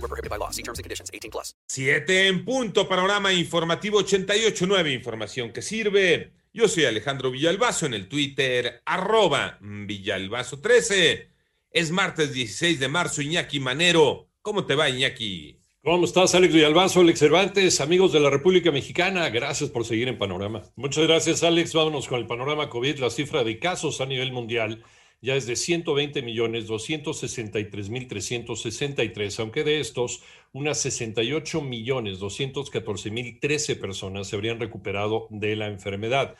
Void were prohibited by law. See terms and conditions. 18 plus. 7 en punto. Panorama informativo 88.9. Información que sirve. Yo soy Alejandro Villalbazo en el Twitter, arroba Villalbazo13. Es martes 16 de marzo, Iñaki Manero. ¿Cómo te va, Iñaki? ¿Cómo estás, Alex Villalbazo, Alex Cervantes, amigos de la República Mexicana? Gracias por seguir en Panorama. Muchas gracias, Alex. Vámonos con el panorama COVID. La cifra de casos a nivel mundial ya es de 120 millones 263 mil 363, aunque de estos, unas 68 millones 214 mil 13 personas se habrían recuperado de la enfermedad.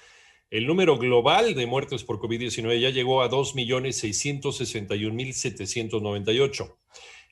El número global de muertes por COVID-19 ya llegó a 2.661.798.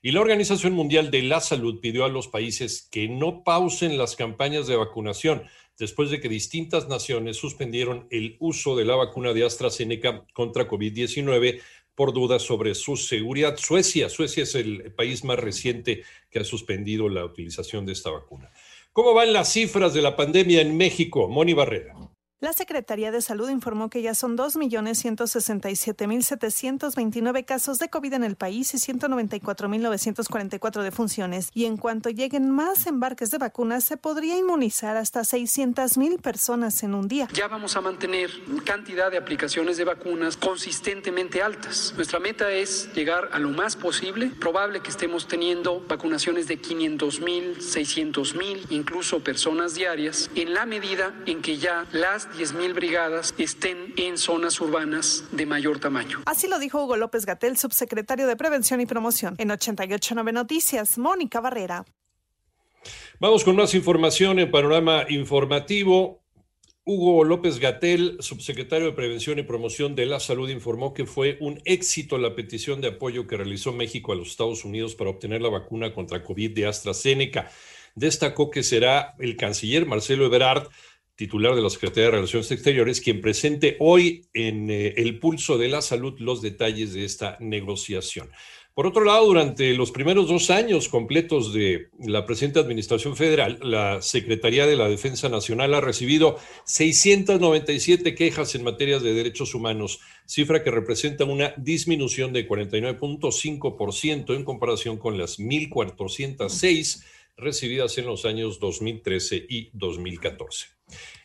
Y la Organización Mundial de la Salud pidió a los países que no pausen las campañas de vacunación después de que distintas naciones suspendieron el uso de la vacuna de AstraZeneca contra COVID-19 por dudas sobre su seguridad. Suecia, Suecia es el país más reciente que ha suspendido la utilización de esta vacuna. ¿Cómo van las cifras de la pandemia en México? Moni Barrera. La Secretaría de Salud informó que ya son 2.167.729 casos de COVID en el país y 194.944 defunciones. Y en cuanto lleguen más embarques de vacunas, se podría inmunizar hasta 600.000 personas en un día. Ya vamos a mantener cantidad de aplicaciones de vacunas consistentemente altas. Nuestra meta es llegar a lo más posible. Probable que estemos teniendo vacunaciones de 500.000, 600.000, incluso personas diarias, en la medida en que ya las 10.000 brigadas estén en zonas urbanas de mayor tamaño. Así lo dijo Hugo López Gatel, subsecretario de Prevención y Promoción. En 889 Noticias, Mónica Barrera. Vamos con más información en panorama informativo. Hugo López Gatel, subsecretario de Prevención y Promoción de la Salud, informó que fue un éxito la petición de apoyo que realizó México a los Estados Unidos para obtener la vacuna contra COVID de AstraZeneca. Destacó que será el canciller Marcelo Ebrard titular de la Secretaría de Relaciones Exteriores, quien presente hoy en eh, el pulso de la salud los detalles de esta negociación. Por otro lado, durante los primeros dos años completos de la presente Administración Federal, la Secretaría de la Defensa Nacional ha recibido 697 quejas en materia de derechos humanos, cifra que representa una disminución de 49.5% en comparación con las 1.406 recibidas en los años 2013 y 2014.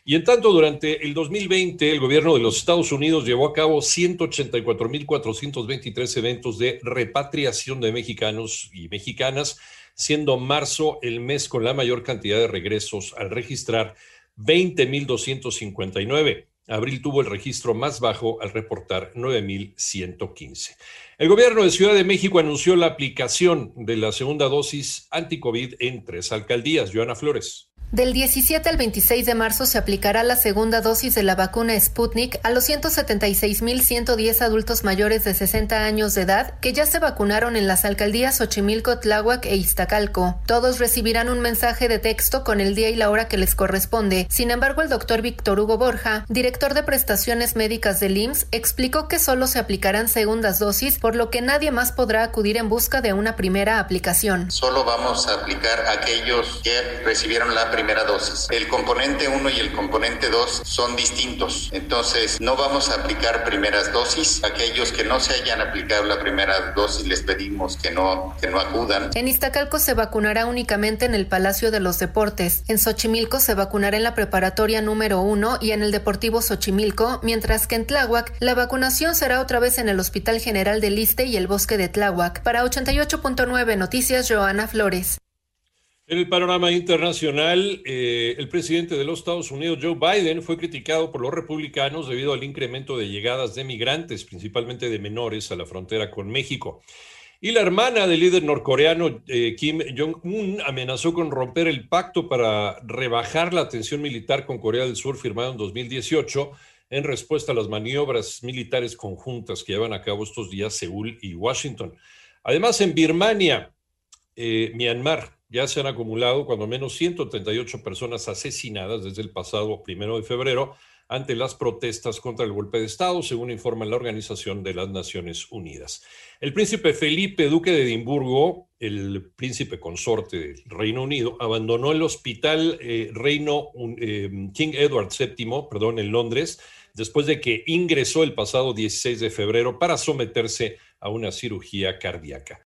Y en tanto, durante el 2020, el gobierno de los Estados Unidos llevó a cabo 184.423 eventos de repatriación de mexicanos y mexicanas, siendo marzo el mes con la mayor cantidad de regresos al registrar 20.259. Abril tuvo el registro más bajo al reportar 9.115. El gobierno de Ciudad de México anunció la aplicación de la segunda dosis anticovid en tres alcaldías. Joana Flores. Del 17 al 26 de marzo se aplicará la segunda dosis de la vacuna Sputnik a los 176.110 adultos mayores de 60 años de edad que ya se vacunaron en las alcaldías Xochimilco, Tláhuac e Iztacalco. Todos recibirán un mensaje de texto con el día y la hora que les corresponde. Sin embargo, el doctor Víctor Hugo Borja, director de prestaciones médicas del IMSS, explicó que solo se aplicarán segundas dosis, por lo que nadie más podrá acudir en busca de una primera aplicación. Solo vamos a aplicar a aquellos que recibieron la primera dosis. El componente 1 y el componente 2 son distintos, entonces no vamos a aplicar primeras dosis. Aquellos que no se hayan aplicado la primera dosis les pedimos que no, que no acudan. En Iztacalco se vacunará únicamente en el Palacio de los Deportes. En Xochimilco se vacunará en la preparatoria número 1 y en el Deportivo Xochimilco, mientras que en Tláhuac la vacunación será otra vez en el Hospital General del Liste y el Bosque de Tláhuac. Para 88.9 Noticias, Joana Flores. En el panorama internacional, eh, el presidente de los Estados Unidos, Joe Biden, fue criticado por los republicanos debido al incremento de llegadas de migrantes, principalmente de menores, a la frontera con México. Y la hermana del líder norcoreano eh, Kim Jong-un amenazó con romper el pacto para rebajar la tensión militar con Corea del Sur firmado en 2018 en respuesta a las maniobras militares conjuntas que llevan a cabo estos días Seúl y Washington. Además, en Birmania, eh, Myanmar, ya se han acumulado cuando menos 138 personas asesinadas desde el pasado primero de febrero ante las protestas contra el golpe de Estado, según informa la Organización de las Naciones Unidas. El príncipe Felipe, duque de Edimburgo, el príncipe consorte del Reino Unido, abandonó el hospital eh, Reino eh, King Edward VII, perdón, en Londres, después de que ingresó el pasado 16 de febrero para someterse a una cirugía cardíaca.